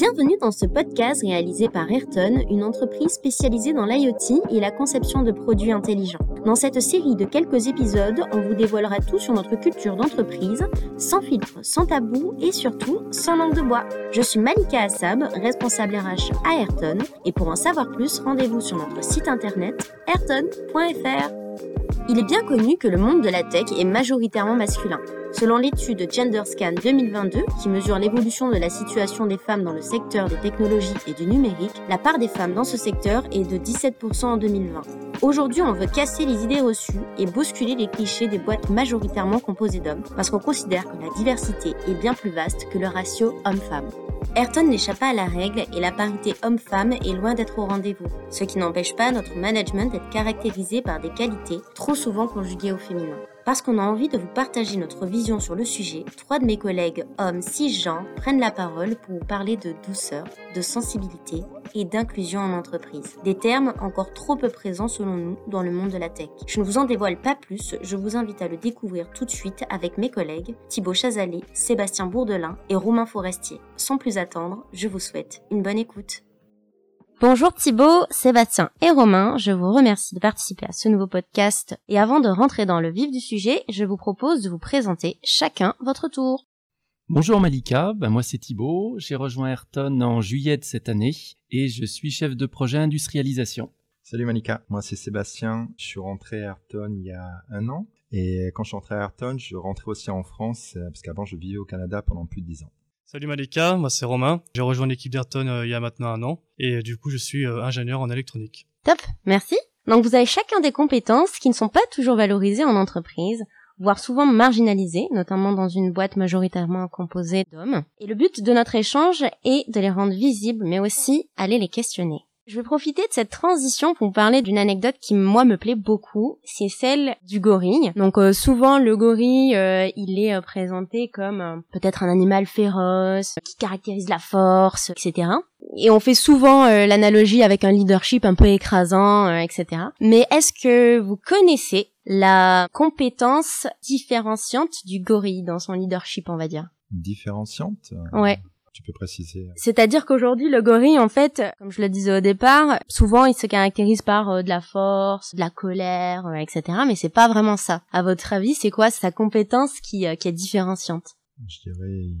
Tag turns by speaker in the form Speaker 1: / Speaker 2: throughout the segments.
Speaker 1: Bienvenue dans ce podcast réalisé par Ayrton, une entreprise spécialisée dans l'IoT et la conception de produits intelligents. Dans cette série de quelques épisodes, on vous dévoilera tout sur notre culture d'entreprise, sans filtre, sans tabou et surtout sans langue de bois. Je suis Malika Assab, responsable RH à Ayrton, et pour en savoir plus, rendez-vous sur notre site internet ayrton.fr. Il est bien connu que le monde de la tech est majoritairement masculin. Selon l'étude GenderScan 2022, qui mesure l'évolution de la situation des femmes dans le secteur des technologies et du numérique, la part des femmes dans ce secteur est de 17% en 2020. Aujourd'hui, on veut casser les idées reçues et bousculer les clichés des boîtes majoritairement composées d'hommes, parce qu'on considère que la diversité est bien plus vaste que le ratio homme-femme. Ayrton n'échappe pas à la règle et la parité homme-femme est loin d'être au rendez-vous, ce qui n'empêche pas notre management d'être caractérisé par des qualités trop souvent conjuguées au féminin. Parce qu'on a envie de vous partager notre vision sur le sujet, trois de mes collègues hommes cisgenres prennent la parole pour vous parler de douceur, de sensibilité et d'inclusion en entreprise. Des termes encore trop peu présents selon nous dans le monde de la tech. Je ne vous en dévoile pas plus, je vous invite à le découvrir tout de suite avec mes collègues Thibaut Chazalet, Sébastien Bourdelin et Romain Forestier. Sans plus attendre, je vous souhaite une bonne écoute. Bonjour Thibaut, Sébastien et Romain, je vous remercie de participer à ce nouveau podcast. Et avant de rentrer dans le vif du sujet, je vous propose de vous présenter chacun votre tour.
Speaker 2: Bonjour Malika, ben moi c'est Thibaut, j'ai rejoint Ayrton en juillet de cette année et je suis chef de projet industrialisation.
Speaker 3: Salut Malika, moi c'est Sébastien, je suis rentré à Ayrton il y a un an. Et quand je suis rentré à Ayrton, je rentrais aussi en France euh, parce qu'avant je vivais au Canada pendant plus de dix ans.
Speaker 4: Salut Malika, moi c'est Romain. J'ai rejoint l'équipe d'Ayrton euh, il y a maintenant un an et du coup je suis euh, ingénieur en électronique.
Speaker 1: Top, merci. Donc vous avez chacun des compétences qui ne sont pas toujours valorisées en entreprise, voire souvent marginalisées, notamment dans une boîte majoritairement composée d'hommes. Et le but de notre échange est de les rendre visibles, mais aussi aller les questionner. Je vais profiter de cette transition pour vous parler d'une anecdote qui moi me plaît beaucoup, c'est celle du gorille. Donc euh, souvent le gorille, euh, il est euh, présenté comme peut-être un animal féroce qui caractérise la force, etc. Et on fait souvent l'analogie avec un leadership un peu écrasant, etc. Mais est-ce que vous connaissez la compétence différenciante du gorille dans son leadership, on va dire?
Speaker 3: Différenciante?
Speaker 1: Ouais.
Speaker 3: Tu peux préciser
Speaker 1: C'est-à-dire qu'aujourd'hui, le gorille, en fait, comme je le disais au départ, souvent il se caractérise par euh, de la force, de la colère, euh, etc. Mais c'est pas vraiment ça. À votre avis, c'est quoi sa compétence qui, euh, qui est différenciante?
Speaker 3: Je dirais, il,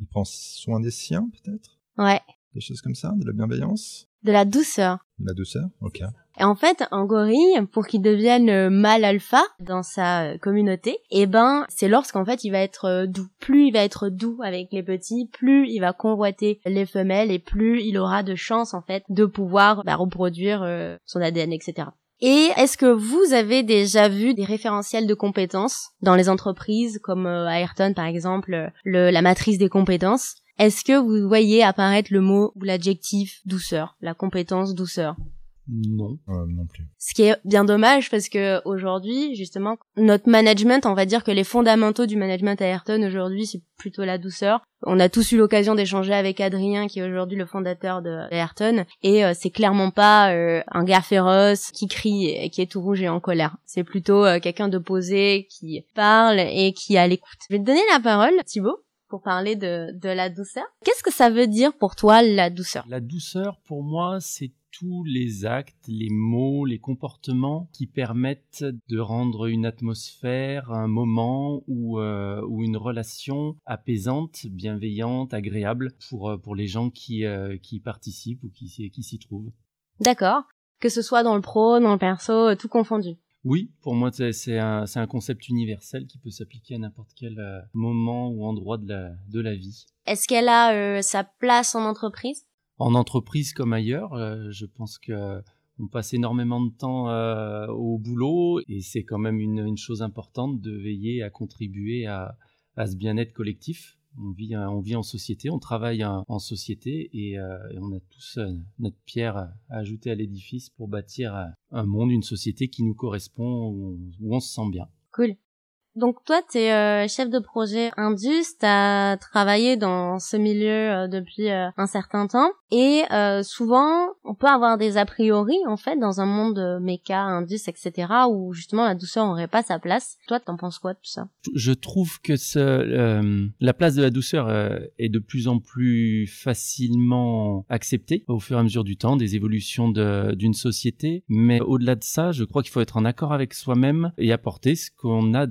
Speaker 3: il prend soin des siens, peut-être?
Speaker 1: Ouais.
Speaker 3: Des choses comme ça, de la bienveillance?
Speaker 1: De la douceur.
Speaker 3: De la douceur, ok.
Speaker 1: Et en fait, un gorille, pour qu'il devienne euh, mâle alpha dans sa euh, communauté, eh ben, c'est lorsqu'en fait il va être euh, doux. Plus il va être doux avec les petits, plus il va convoiter les femelles et plus il aura de chances en fait de pouvoir bah, reproduire son ADN, etc. Et est-ce que vous avez déjà vu des référentiels de compétences dans les entreprises comme Ayrton par exemple, le, la matrice des compétences? Est-ce que vous voyez apparaître le mot ou l'adjectif douceur, la compétence douceur?
Speaker 2: Non.
Speaker 3: Euh, non plus.
Speaker 1: Ce qui est bien dommage parce que aujourd'hui, justement, notre management, on va dire que les fondamentaux du management à Ayrton aujourd'hui, c'est plutôt la douceur. On a tous eu l'occasion d'échanger avec Adrien, qui est aujourd'hui le fondateur de Ayrton, et euh, c'est clairement pas euh, un gars féroce qui crie et qui est tout rouge et en colère. C'est plutôt euh, quelqu'un de posé qui parle et qui est à l'écoute. Je vais te donner la parole, Thibaut pour parler de, de la douceur. Qu'est-ce que ça veut dire pour toi la douceur?
Speaker 2: La douceur, pour moi, c'est tous les actes, les mots, les comportements qui permettent de rendre une atmosphère, un moment ou, euh, ou une relation apaisante, bienveillante, agréable pour, euh, pour les gens qui, euh, qui participent ou qui, qui s'y trouvent.
Speaker 1: D'accord. Que ce soit dans le pro, dans le perso, tout confondu.
Speaker 2: Oui, pour moi, c'est un, un, concept universel qui peut s'appliquer à n'importe quel moment ou endroit de la, de la vie.
Speaker 1: Est-ce qu'elle a euh, sa place en entreprise?
Speaker 2: En entreprise comme ailleurs, euh, je pense que on passe énormément de temps euh, au boulot et c'est quand même une, chose importante de veiller à contribuer à, à ce bien-être collectif. On vit, on vit en société, on travaille en société et, euh, on a tous euh, notre pierre à ajouter à l'édifice pour bâtir un monde, une société qui nous correspond, où on, où on se sent bien.
Speaker 1: Cool. Donc toi, tu es euh, chef de projet Indus, tu as travaillé dans ce milieu euh, depuis euh, un certain temps et souvent on peut avoir des a priori en fait dans un monde de méca, Indus, etc. où justement la douceur n'aurait pas sa place. Toi, t'en penses quoi de tout ça?
Speaker 2: Je trouve que ce, la place de la douceur est de plus en plus facilement acceptée au fur et à mesure du temps, des évolutions d'une société. Mais au-delà de ça, je crois qu'il faut être en accord avec soi-même et apporter ce qu'on a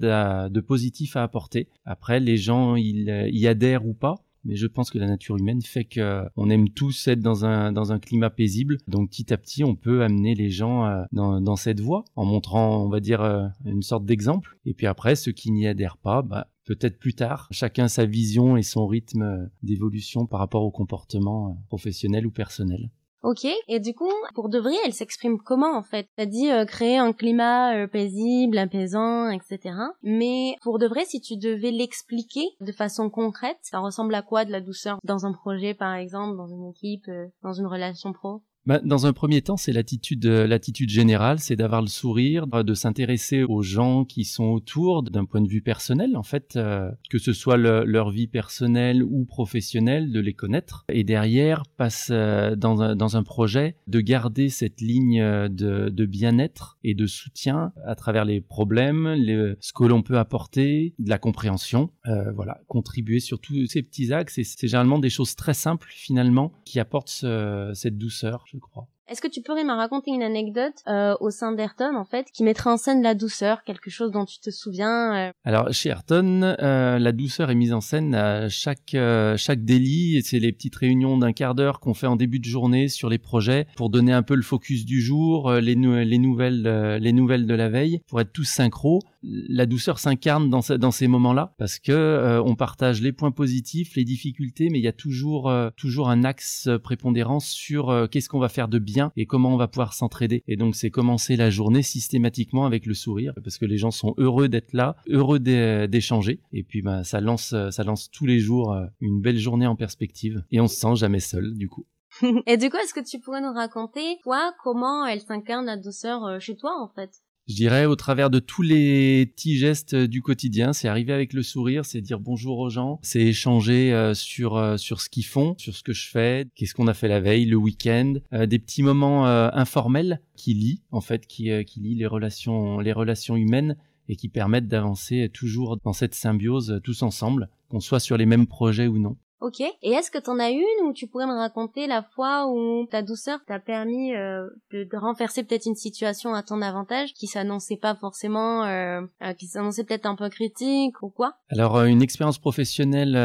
Speaker 2: de positif à apporter. Après, les gens ils y adhèrent ou pas. Mais je pense que la nature humaine fait qu'on aime tous être dans un, dans un climat paisible. Donc petit à petit, on peut amener les gens euh, dans, dans cette voie en montrant, on va dire, euh, une sorte d'exemple. Et puis après, ceux qui n'y adhèrent pas, bah, peut-être plus tard. Chacun sa vision et son rythme d'évolution par rapport au comportement euh, professionnel ou personnel.
Speaker 1: Ok. Et du coup, pour De Vries, elle s'exprime comment en fait? T'as dit euh, créer un climat euh, paisible, apaisant, etc. Mais pour De Vries, si tu devais l'expliquer de façon concrète, ça ressemble à quoi de la douceur? Dans un projet, par exemple, dans une équipe, euh, dans une relation pro?
Speaker 2: Bah, dans un premier temps, c'est l'attitude, euh, l'attitude générale, c'est d'avoir le sourire, de s'intéresser aux gens qui sont autour d'un point de vue personnel, en fait, euh, que ce soit leur vie personnelle ou professionnelle, de les connaître. Et derrière, passe euh, dans, un, projet de garder cette ligne de, bien-être et de soutien à travers les problèmes, ce que l'on peut apporter, de la compréhension. voilà, contribuer sur tous ces petits axes. C'est généralement des choses très simples finalement qui apportent cette douceur je.
Speaker 1: Est-ce que tu pourrais me raconter une anecdote euh, au sein d'Ayrton, en fait, qui mettrait en scène la douceur, quelque chose dont tu te souviens euh?
Speaker 2: Alors, chez Ayrton, euh, la douceur est mise en scène à chaque, chaque délit, c'est les petites réunions d'un quart d'heure qu'on fait en début de journée sur les projets, pour donner un peu le focus du jour, les, les, nouvelles, les nouvelles de la veille, pour être tous synchro la douceur s'incarne dans, ces moments-là parce que on partage les points positifs, les difficultés, mais il y a toujours toujours un axe prépondérant sur qu'est-ce qu'on va faire de bien et comment on va pouvoir s'entraider. Et donc c'est commencer la journée systématiquement avec le sourire parce que les gens sont heureux d'être là, heureux d'échanger et puis bah, ça lance ça lance tous les jours une belle journée en perspective et on se sent jamais seul du coup.
Speaker 1: et du coup, est-ce que tu pourrais nous raconter, toi, comment elle s'incarne la douceur chez toi, en fait?
Speaker 2: Je dirais au travers de tous les petits gestes euh, du quotidien, c'est arriver avec le sourire, c'est dire bonjour aux gens, c'est échanger euh, sur euh, sur ce qu'ils font, sur ce que je fais, qu'est-ce qu'on a fait la veille, le week-end, des petits moments informels qui lient en fait, qui qui lient les relations les relations humaines et qui permettent d'avancer toujours dans cette symbiose tous ensemble, qu'on soit sur les mêmes projets ou non.
Speaker 1: Ok. Et est-ce que t'en as une ou tu pourrais me raconter la fois où ta douceur t'a permis euh, de, renverser peut-être une situation à ton avantage qui s'annonçait pas forcément, euh, euh, qui s'annonçait peut-être un peu critique ou quoi?
Speaker 2: Alors une expérience professionnelle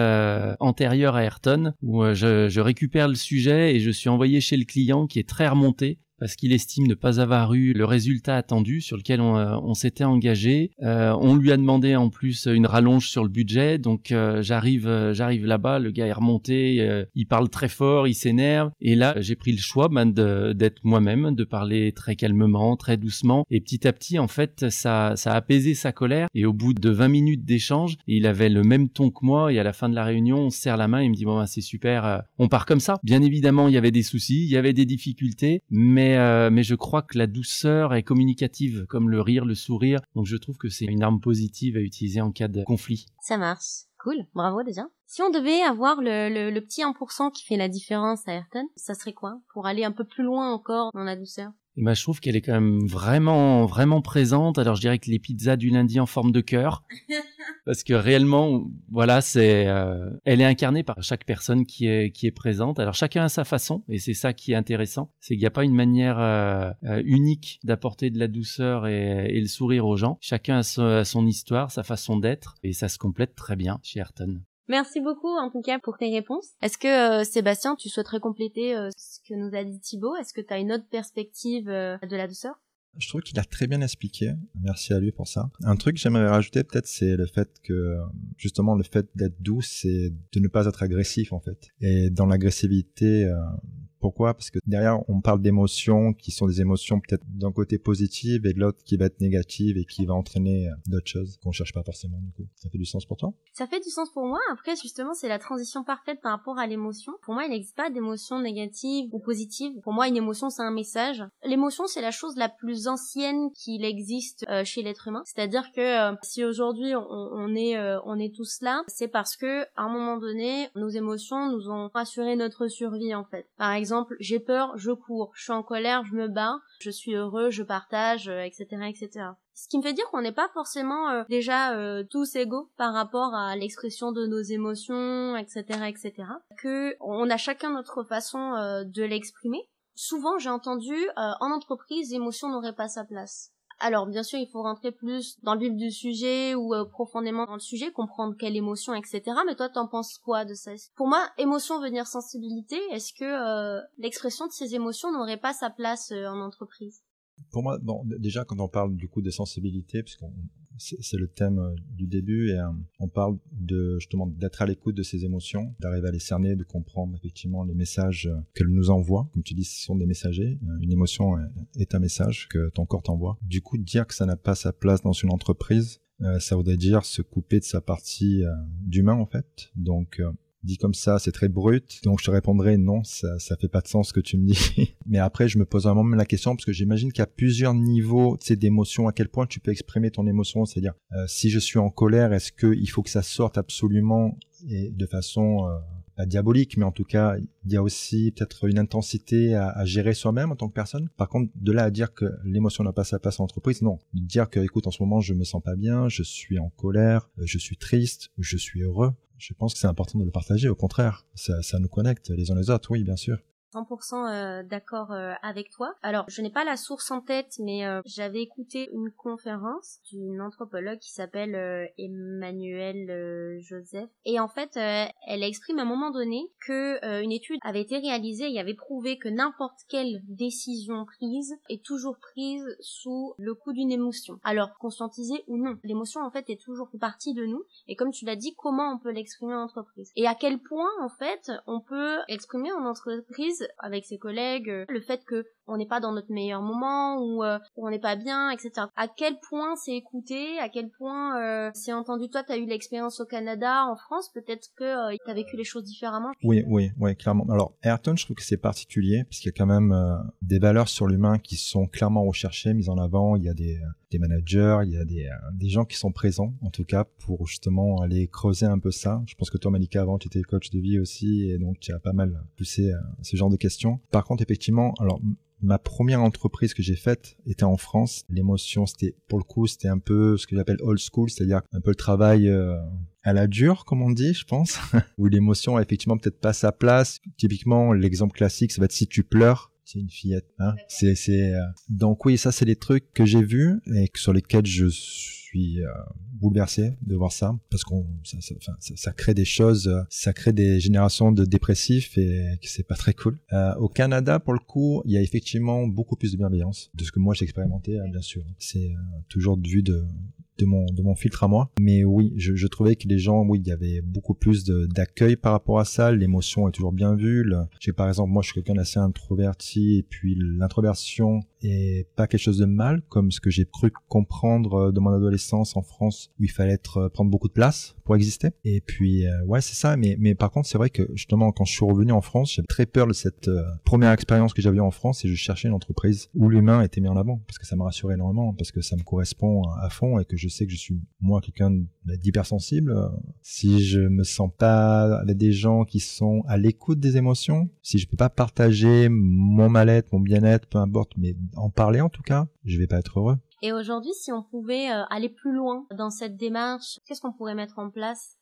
Speaker 2: antérieure à Ayrton où je, je récupère le sujet et je suis envoyé chez le client qui est très remonté parce qu'il estime ne pas avoir eu le résultat attendu sur lequel on, euh, s'était engagé. Euh, on lui a demandé en plus une rallonge sur le budget, donc euh, j'arrive j'arrive là-bas, le gars est remonté, il parle très fort, il s'énerve, et là j'ai pris le choix ben, d'être moi-même, de parler très calmement, très doucement, et petit à petit en fait ça, ça a apaisé sa colère, et au bout de 20 minutes d'échange, il avait le même ton que moi, et à la fin de la réunion, on se serre la main, il me dit bon ben, c'est super, on part comme ça. Bien évidemment il y avait des soucis, il y avait des difficultés, mais euh, mais, je crois que la douceur est communicative, comme le rire, le sourire. Donc je trouve que c'est une arme positive à utiliser en cas de conflit.
Speaker 1: Ça marche. Cool, bravo déjà. Si on devait avoir le, le petit 1% qui fait la différence à Ayrton, ça serait quoi? Pour aller un peu plus loin encore dans la douceur?
Speaker 2: Et ben, je trouve qu'elle est quand même vraiment, vraiment présente. Alors, je dirais que les pizzas du lundi en forme de cœur, parce que réellement, voilà, c'est, euh, elle est incarnée par chaque personne qui est qui est présente. Alors, chacun a sa façon, et c'est ça qui est intéressant, c'est qu'il n'y a pas une manière euh, euh, unique d'apporter de la douceur et, et, le sourire aux gens. Chacun a, a son histoire, sa façon d'être, et ça se complète très bien chez Ayrton.
Speaker 1: Merci beaucoup en tout cas pour tes réponses. Est-ce que euh, Sébastien, tu souhaiterais compléter euh, ce que nous a dit Thibaut? Est-ce que tu as une autre perspective euh, de la douceur
Speaker 3: je trouve qu'il a très bien expliqué. Merci à lui pour ça. Un truc que j'aimerais rajouter peut-être, c'est le fait que justement le fait d'être doux, c'est de ne pas être agressif en fait. Et dans l'agressivité, Pourquoi Parce que derrière, on parle d'émotions qui sont des émotions peut-être d'un côté positive et de l'autre qui va être négative et qui va entraîner euh, d'autres choses qu'on cherche pas forcément du coup. Ça fait du sens pour toi?
Speaker 1: Ça fait du sens pour moi. Après, justement, c'est la transition parfaite par rapport à l'émotion. Pour moi, il n'existe pas d'émotion négative ou positive. Pour moi, une émotion, c'est un message. L'émotion, c'est la chose la plus ancienne qu'il existe euh, chez l'être humain. C'est-à-dire que euh, si aujourd'hui on, est on est tous là, c'est parce que à un moment donné, nos émotions nous ont assuré notre survie en fait. Par exemple, j'ai peur, je cours. Je suis en colère, je me bats. Je suis heureux, je partage, etc., etc. Ce qui me fait dire qu'on n'est pas forcément euh, déjà euh, tous égaux par rapport à l'expression de nos émotions, etc., etc. Que on a chacun notre façon euh, de l'exprimer. Souvent, j'ai entendu en entreprise, l'émotion n'aurait pas sa place. Alors bien sûr, il faut rentrer plus dans le vif du sujet ou euh, profondément dans le sujet, comprendre quelle émotion, etc. Mais toi, t'en penses quoi de ça? Pour moi, émotion venir sensibilité. Est-ce que euh, l'expression de ces émotions n'aurait pas sa place euh, en entreprise?
Speaker 3: Pour moi, bon, déjà quand on parle du coup de sensibilité, puisqu'on c'est le thème euh, du début et euh, on parle de justement d'être à l'écoute de ses émotions, d'arriver à les cerner, de comprendre effectivement les messages euh, qu'elles nous envoient. Comme tu dis, ce sont des messagers. Une émotion est un message que ton corps t'envoie. Du coup, dire que ça n'a pas sa place dans une entreprise, ça voudrait dire se couper de sa partie d'humain en fait. Donc dit comme ça, c'est très brut. Donc je te répondrai non, ça, ça fait pas de sens ce que tu me dis. Mais après, je me pose vraiment même la question parce que j'imagine qu'il y a plusieurs niveaux d'émotion. À quel point tu peux exprimer ton émotion C'est-à-dire, euh, si je suis en colère, est-ce qu'il faut que ça sorte absolument et de façon euh, diabolique, mais en tout cas, il y a aussi peut-être une intensité à, à gérer soi-même en tant que personne? Par contre, de là à dire que l'émotion n'a pas sa place en entreprise, non. De dire que, écoute, en ce moment, je me sens pas bien, je suis en colère, je suis triste, je suis heureux je pense que c'est important de le partager. Au contraire, ça, nous connecte les uns les autres, oui, bien sûr.
Speaker 1: 100% euh, d'accord euh, avec toi. Alors, je n'ai pas la source en tête, mais euh, j'avais écouté une conférence d'une anthropologue qui s'appelle Emmanuel Joseph. Et en fait, elle exprime à un moment donné que une étude avait été réalisée et avait prouvé que n'importe quelle décision prise est toujours prise sous le coup d'une émotion. Alors, conscientisée ou non, l'émotion en fait est toujours partie de nous. Et comme tu l'as dit, comment on peut l'exprimer en entreprise? Et à quel point en fait on peut exprimer en entreprise avec ses collègues, euh, le fait que on n'est pas dans notre meilleur moment ou euh, on n'est pas bien, etc. À quel point c'est écouté, à quel point euh, c'est entendu? Toi, tu as eu l'expérience au Canada, en France, peut-être que euh, tu as vécu les choses différemment?
Speaker 3: Oui, oui, oui, clairement. Alors, Ayrton, je trouve que c'est particulier parce qu'il y a quand même des valeurs sur l'humain qui sont clairement recherchées, mises en avant. Il y a des, des managers, il y a des, des gens qui sont présents, en tout cas, pour justement aller creuser un peu ça. Je pense que toi, Malika, avant, tu étais coach de vie aussi et donc tu as pas mal poussé ce genre de questions. Par contre, effectivement, alors ma première entreprise que j'ai faite était en France. L'émotion, c'était pour le coup, c'était un peu ce que j'appelle old school, c'est-à-dire un peu le travail euh, à la dure, comme on dit, je pense, où l'émotion a effectivement peut-être pas sa place. Typiquement, l'exemple classique, ça va être si tu pleures, c'est une fillette. Hein c'est, c'est, euh, Donc oui, ça, c'est des trucs que j'ai vus et sur lesquels je suis euh, bouleversé de voir ça parce qu'on ça, ça, ça, ça, crée des choses, euh, ça crée des générations de dépressifs et c'est pas très cool. Euh, au Canada, pour le coup, il y a effectivement beaucoup plus de bienveillance de ce que moi j'ai expérimenté, hein, bien sûr. C'est euh, toujours vu de de mon filtre à moi. Mais oui, je, je trouvais que les gens, oui, il y avait beaucoup plus d'accueil par rapport à ça. L'émotion est toujours bien vue. J'ai par exemple, moi, je suis quelqu'un d'assez introverti et puis l'introversion est pas quelque chose de mal, comme ce que j'ai cru comprendre euh, de mon adolescence en France, où il fallait être euh, prendre beaucoup de place pour exister. Et puis euh, ouais, c'est ça. Mais mais par contre, c'est vrai que justement, quand je suis revenu en France, j'avais très peur de cette première expérience que j'avais en France et je cherchais une entreprise où l'humain était mis en avant parce que ça m'a rassuré énormément parce que ça me correspond à fond et que je sais que je suis moi quelqu'un d'hypersensible, si je me sens pas avec des gens qui sont à l'écoute des émotions, si je peux pas partager mon mal-être, mon bien-être, peu importe, mais en parler en tout cas, je vais pas être heureux.
Speaker 1: Et aujourd'hui, si on pouvait euh, aller plus loin dans cette démarche, qu'est-ce qu'on pourrait mettre en place?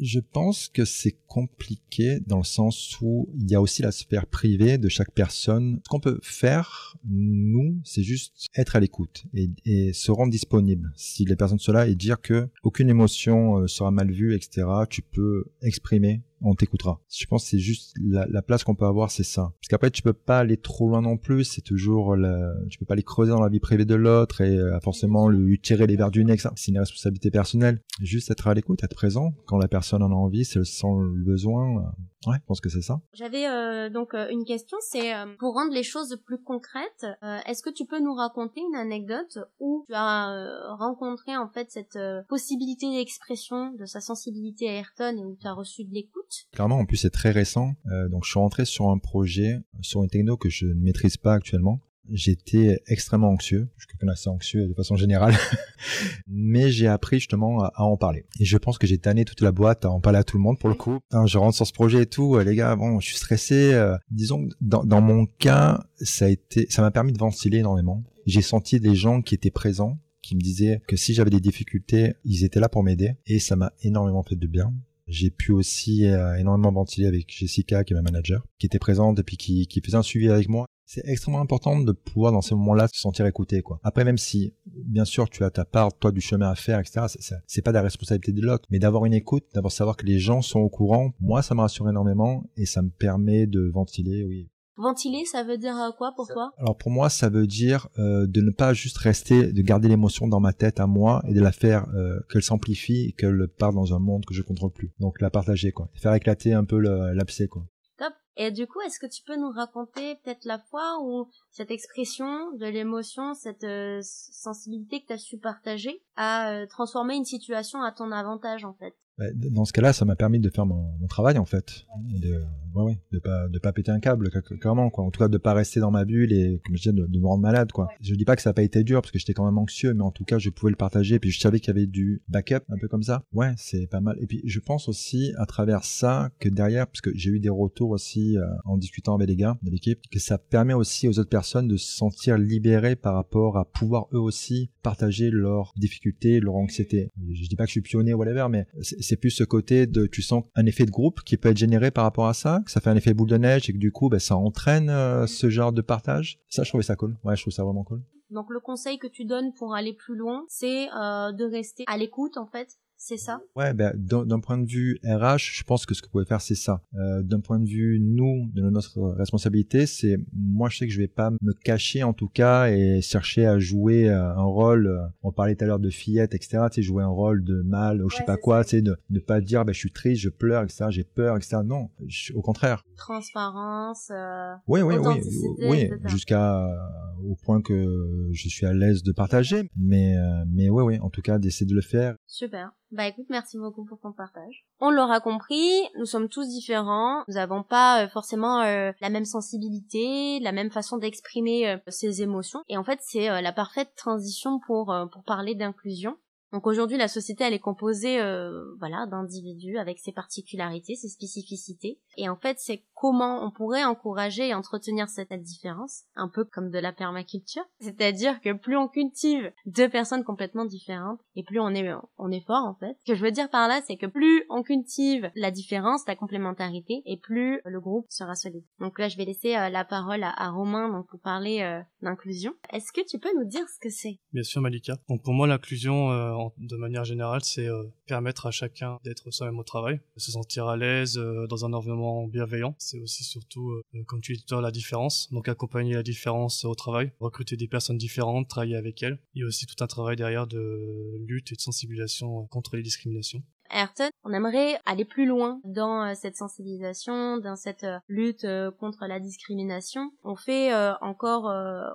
Speaker 3: Je pense que c'est compliqué dans le sens où il y a aussi la sphère privée de chaque personne. Ce qu'on peut faire, nous, c'est juste être à l'écoute et, se rendre disponible. Si les personnes sont là et dire que aucune émotion euh, sera mal vue, etc., tu peux exprimer on t'écoutera. Je pense que c'est juste la, la place qu'on peut avoir, c'est ça. Parce qu'après, tu peux pas aller trop loin non plus. C'est toujours, la, tu peux pas aller creuser dans la vie privée de l'autre et euh, forcément lui tirer les verres du nez. C'est une responsabilité personnelle. Juste être à l'écoute, être présent quand la personne en a envie, si elle sent le besoin. euh, Ouais, je pense que c'est ça.
Speaker 1: J'avais euh, donc euh, une question, c'est euh, pour rendre les choses plus concrètes, est-ce que tu peux nous raconter une anecdote où tu as rencontré en fait cette possibilité d'expression de sa sensibilité à Ayrton et où tu as reçu de l'écoute?
Speaker 3: Clairement, en plus, c'est très récent. Euh, donc, je suis rentré sur un projet, sur une techno que je ne maîtrise pas actuellement. J'étais extrêmement anxieux. Je suis quelqu'un d'assez anxieux de façon générale. Mais j'ai appris justement à, à en parler. Et je pense que j'ai tanné toute la boîte à en parler à tout le monde pour le coup. Je rentre sur ce projet et tout. euh, les gars, bon, je suis stressé. euh, disons que dans, dans mon cas, ça a été, ça m'a permis de ventiler énormément. J'ai senti des gens qui étaient présents, qui me disaient que si j'avais des difficultés, ils étaient là pour m'aider. Et ça m'a énormément fait de bien. J'ai pu aussi euh, énormément ventiler avec Jessica, qui est ma manager, qui était présente et puis qui, qui faisait un suivi avec moi. C'est extrêmement important de pouvoir dans ces moments-là se sentir écouté, quoi. Après, même si, bien sûr, tu as ta part, toi, du chemin à faire, etc., c'est- pas la responsabilité de l'autre, mais d'avoir une écoute, d'avoir savoir que les gens sont au courant, moi, ça me rassure énormément et ça me permet de ventiler, oui.
Speaker 1: Ventiler, ça veut dire euh, quoi? Pour toi
Speaker 3: Alors pour moi, ça veut dire euh, de ne pas juste rester, de garder l'émotion dans ma tête à moi et de la faire euh, qu'elle s'amplifie et qu'elle parte dans un monde que je contrôle plus. Donc la partager quoi, faire éclater un peu l'abcès quoi.
Speaker 1: Top. Et du coup, est-ce que tu peux nous raconter peut-être la fois où cette expression de l'émotion, cette euh, sensibilité que tu as su partager, a euh, transformé une situation à ton avantage en fait?
Speaker 3: Dans ce cas-là, ça m'a permis de faire mon, mon travail en fait, et de ouais, ouais, de pas de pas péter un câble cl- clairement quoi. En tout cas, de pas rester dans ma bulle et comme je disais, de, de me rendre malade quoi. Je dis pas que ça a pas été dur parce que j'étais quand même anxieux, mais en tout cas, je pouvais le partager. Puis je savais qu'il y avait du backup un peu comme ça. Ouais, c'est pas mal. Et puis je pense aussi à travers ça que derrière, parce que j'ai eu des retours aussi euh, en discutant avec les gars de l'équipe, que ça permet aussi aux autres personnes de se sentir libérées par rapport à pouvoir eux aussi partager leurs difficultés, leur anxiété. Je dis pas que je suis pionnier whatever, mais c'est plus ce côté de tu sens un effet de groupe qui peut être généré par rapport à ça, que ça fait un effet boule de neige et que du coup ben, ça entraîne euh, ce genre de partage. Ça, je trouvais ça cool. Ouais, je trouve ça vraiment cool.
Speaker 1: Donc le conseil que tu donnes pour aller plus loin, c'est euh, de rester à l'écoute en fait, c'est ça?
Speaker 3: Ouais, ben, d'un point de vue RH, je pense que ce que vous pouvez faire, c'est ça. Euh, d'un point de vue, nous, de notre responsabilité, c'est, moi, je sais que je vais pas me cacher, en tout cas, et chercher à jouer euh, un rôle, euh, on parlait tout à l'heure de fillette, etc., tu sais, jouer un rôle de mal, ou je sais
Speaker 1: Ouais,
Speaker 3: pas quoi, tu sais, de ne pas dire, ben, je suis triste, je pleure, etc., j'ai peur, etc., non, je- au contraire.
Speaker 1: Transparence. euh,
Speaker 3: Oui, oui, oui, oui, jusqu'à euh, au point que je suis à l'aise de partager, mais, mais oui, oui, en tout cas, d'essayer de le faire.
Speaker 1: Super. Bah écoute, merci beaucoup pour ton partage. On l'aura compris, nous sommes tous différents. Nous n'avons pas euh, forcément euh, la même sensibilité, la même façon d'exprimer euh, ses émotions. Et en fait, c'est euh, la parfaite transition pour pour parler d'inclusion. Donc aujourd'hui, la société, elle est composée, euh, voilà, d'individus avec ses particularités, ses spécificités. Et en fait, c'est comment on pourrait encourager et entretenir cette différence, un peu comme de la permaculture. C'est-à-dire que plus on cultive deux personnes complètement différentes, et plus on est, on est fort, en fait. Ce que je veux dire par là, c'est que plus on cultive la différence, la complémentarité, et plus le groupe sera solide. Donc là, je vais laisser euh, la parole à, Romain donc, pour parler euh, d'inclusion. Est-ce que tu peux nous dire ce que c'est?
Speaker 4: Bien sûr, Malika. Donc pour moi, l'inclusion, euh, de manière générale, c'est euh, permettre à chacun d'être soi-même au travail, de se sentir à l'aise euh, dans un environnement bienveillant. C'est aussi surtout, euh, comme tu dis tout à la différence. Donc accompagner la différence au travail, recruter des personnes différentes, travailler avec elles. Il y a aussi tout un travail derrière de lutte et de sensibilisation contre les discriminations.
Speaker 1: Ayrton, on aimerait aller plus loin dans euh, cette sensibilisation, dans cette euh, lutte euh, contre la discrimination. On fait encore,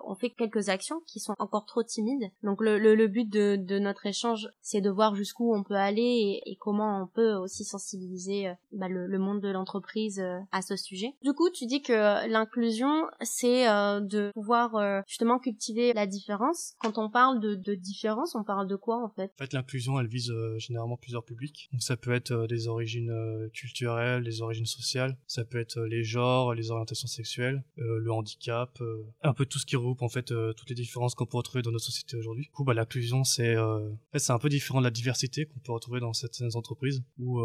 Speaker 1: on fait quelques actions qui sont encore trop timides. Donc le, but de, notre échange, c'est de voir jusqu'où on peut aller et, comment on peut aussi sensibiliser bah, le, monde de l'entreprise à ce sujet. Du coup, tu dis que l'inclusion, c'est de pouvoir justement cultiver la différence. Quand on parle de, de différence, on parle de quoi en fait?
Speaker 4: En fait, l'inclusion, elle vise généralement plusieurs publics. Donc ça peut être euh, des origines euh, culturelles, des origines sociales, ça peut être euh, les genres, les orientations sexuelles, le handicap, un peu tout ce qui regroupe en fait toutes les différences qu'on peut retrouver dans notre société aujourd'hui. Du coup, bah, l'inclusion, c'est en fait, c'est un peu différent de la diversité qu'on peut retrouver dans certaines entreprises où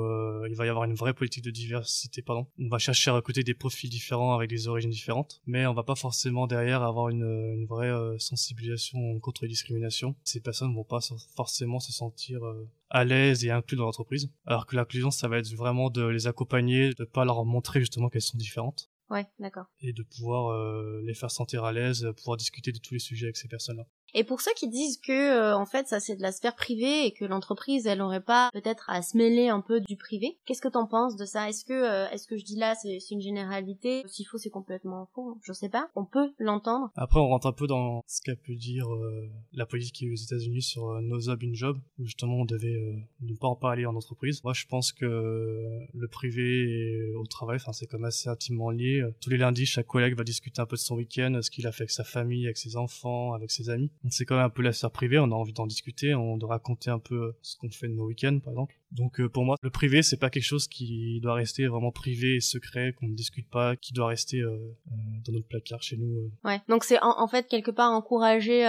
Speaker 4: il va y avoir une vraie politique de diversité. Pardon. On va chercher à recruter des profils différents avec des origines différentes, mais on va pas forcément derrière avoir une, une vraie sensibilisation contre les discriminations. Ces personnes vont pas forcément se sentir à l'aise et inclus dans l'entreprise. Alors que l'inclusion, ça va être vraiment de les accompagner, de pas leur montrer justement qu'elles sont différentes.
Speaker 1: Ouais, d'accord.
Speaker 4: Et de pouvoir euh, les faire sentir à l'aise, pouvoir discuter de tous les sujets avec ces personnes-là.
Speaker 1: Et pour ceux qui disent que euh, en fait ça c'est de la sphère privée et que l'entreprise elle aurait pas peut-être à se mêler un peu du privé, qu'est-ce que t'en penses de ça? Est-ce que euh, est-ce que je dis là c'est une généralité? S'il faut c'est complètement faux, je sais pas. On peut l'entendre.
Speaker 4: Après on rentre un peu dans ce qu'a pu dire euh, la politique aux États-Unis sur No Job in Job où justement on devait ne pas en parler en entreprise. Moi je pense que le privé et au travail, enfin c'est comme assez intimement lié. Tous les lundis chaque collègue va discuter un peu de son week-end, ce qu'il a fait avec sa famille, avec ses enfants, avec ses amis c'est quand même un peu la sphère privée, on a envie d'en discuter, on de raconter un peu ce qu'on fait de nos week-ends par exemple. Donc euh, pour moi, le privé c'est pas quelque chose qui doit rester vraiment privé et secret, qu'on ne discute pas, qui doit rester euh, euh, dans notre placard chez nous.
Speaker 1: Ouais. Donc c'est en, fait quelque part encourager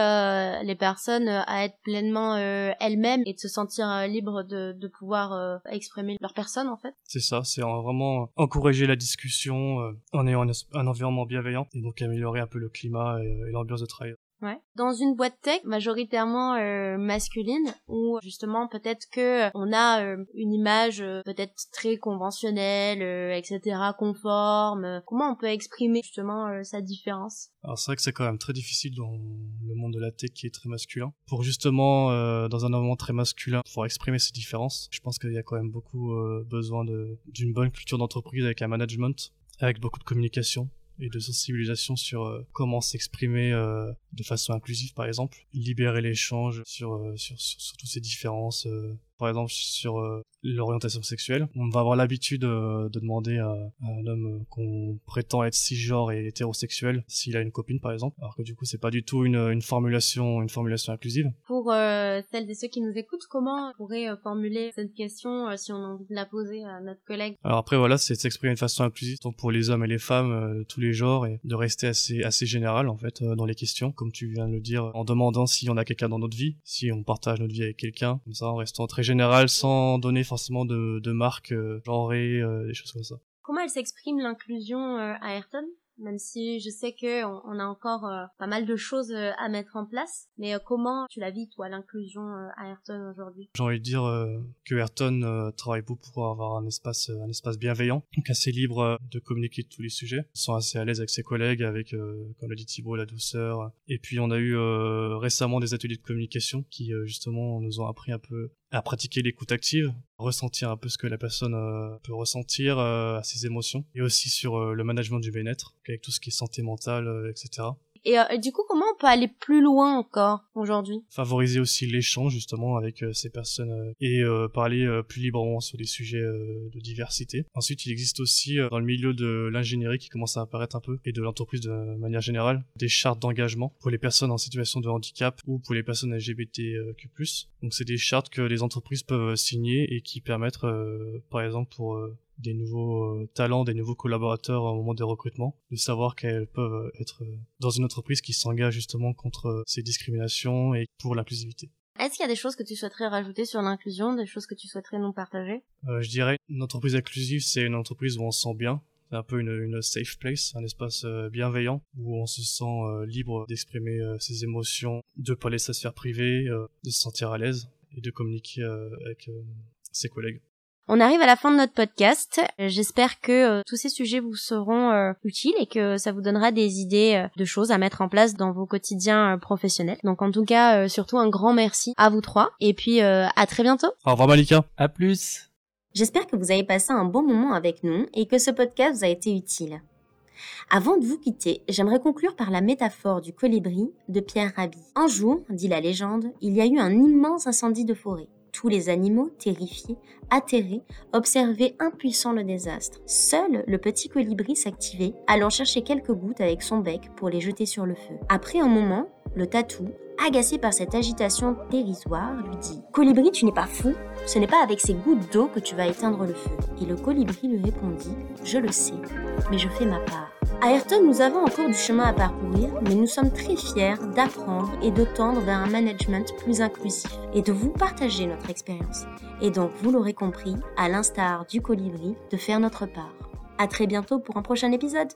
Speaker 1: les personnes à être pleinement elles-mêmes et de se sentir libres de, de pouvoir exprimer leur personne en fait.
Speaker 4: C'est ça, c'est vraiment encourager la discussion en ayant un, environnement bienveillant et donc améliorer un peu le climat et l'ambiance de travail.
Speaker 1: Ouais. Dans une boîte tech majoritairement euh, masculine, où justement peut-être que euh, on a euh, une image peut-être très conventionnelle, etc., conforme. Comment on peut exprimer justement sa différence?
Speaker 4: Alors c'est vrai que c'est quand même très difficile dans le monde de la tech qui est très masculin. Pour justement dans un environnement très masculin, pouvoir exprimer ses différences, je pense qu'il y a quand même beaucoup besoin d'une bonne culture d'entreprise avec un management, avec beaucoup de communication et de sensibilisation sur euh, comment s'exprimer euh, de façon inclusive par exemple, libérer l'échange sur, euh, sur, sur, sur, toutes ces différences, par exemple sur l'orientation sexuelle. On va avoir l'habitude de demander à, un homme qu'on prétend être cisgenre et hétérosexuel s'il a une copine par exemple, alors que du coup c'est pas du tout une, une formulation une formulation inclusive.
Speaker 1: Pour celles et ceux qui nous écoutent, comment on pourrait formuler cette question si on a envie de la poser à notre collègue?
Speaker 4: Alors après voilà, c'est s'exprimer de façon inclusive, donc pour les hommes et les femmes, tous les genres, et de rester assez assez général en fait dans les questions, comme tu viens de le dire, en demandant si on a quelqu'un dans notre vie, si on partage notre vie avec quelqu'un, comme ça en restant très sans donner forcément de, de marques euh, genrées, euh, des choses comme ça.
Speaker 1: Comment elle s'exprime l'inclusion euh, à Ayrton? Même si je sais que on, a encore pas mal de choses à mettre en place. Mais comment tu la vis toi l'inclusion à Ayrton aujourd'hui?
Speaker 4: J'ai envie de dire que Ayrton travaille beaucoup pour avoir un espace un espace bienveillant, donc assez libre de communiquer de tous les sujets. Ils sont assez à l'aise avec ses collègues, avec comme l'a dit Thibault la douceur. Et puis on a eu récemment des ateliers de communication qui justement nous ont appris un peu à pratiquer l'écoute active, ressentir un peu ce que la personne euh, peut ressentir euh, à ses émotions, et aussi sur euh, le management du bien-être, avec tout ce qui est santé mentale, etc.
Speaker 1: Et euh, du coup, comment on peut aller plus loin encore aujourd'hui?
Speaker 4: Favoriser aussi l'échange justement avec euh, ces personnes euh, et parler plus librement sur des sujets de diversité. Ensuite, il existe aussi dans le milieu de l'ingénierie qui commence à apparaître un peu et de l'entreprise de manière générale des chartes d'engagement pour les personnes en situation de handicap ou pour les personnes LGBTQ+. Donc c'est des chartes que les entreprises peuvent signer et qui permettent par exemple pour des nouveaux euh, talents, des nouveaux collaborateurs au moment des recrutements, de savoir qu'elles peuvent être euh, dans une entreprise qui s'engage justement contre euh, ces discriminations et pour l'inclusivité.
Speaker 1: Est-ce qu'il y a des choses que tu souhaiterais rajouter sur l'inclusion, des choses que tu souhaiterais nous partager?
Speaker 4: Je dirais, une entreprise inclusive, c'est une entreprise où on se sent bien, c'est un peu une, une, safe place, un espace bienveillant où on se sent libre d'exprimer ses émotions, de parler de sa sphère privée, de se sentir à l'aise et de communiquer avec ses collègues.
Speaker 1: On arrive à la fin de notre podcast. J'espère que euh, tous ces sujets vous seront euh, utiles et que ça vous donnera des idées euh, de choses à mettre en place dans vos quotidiens professionnels. Donc en tout cas, surtout un grand merci à vous trois et puis à très bientôt.
Speaker 4: Au revoir Malika.
Speaker 2: À plus.
Speaker 1: J'espère que vous avez passé un bon moment avec nous et que ce podcast vous a été utile. Avant de vous quitter, j'aimerais conclure par la métaphore du colibri de Pierre Rabhi. Un jour, dit la légende, il y a eu un immense incendie de forêt. Tous les animaux, terrifiés, atterrés, observaient impuissants le désastre. Seul le petit colibri s'activait, allant chercher quelques gouttes avec son bec pour les jeter sur le feu. Après un moment, le tatou, agacé par cette agitation dérisoire, lui dit Colibri, tu n'es pas fou Ce n'est pas avec ces gouttes d'eau que tu vas éteindre le feu. Et le colibri lui répondit Je le sais, mais je fais ma part. Ayrton, nous avons encore du chemin à parcourir, mais nous sommes très fiers d'apprendre et de tendre vers un management plus inclusif et de vous partager notre expérience. Et donc, vous l'aurez compris, à l'instar du colibri, de faire notre part. À très bientôt pour un prochain épisode.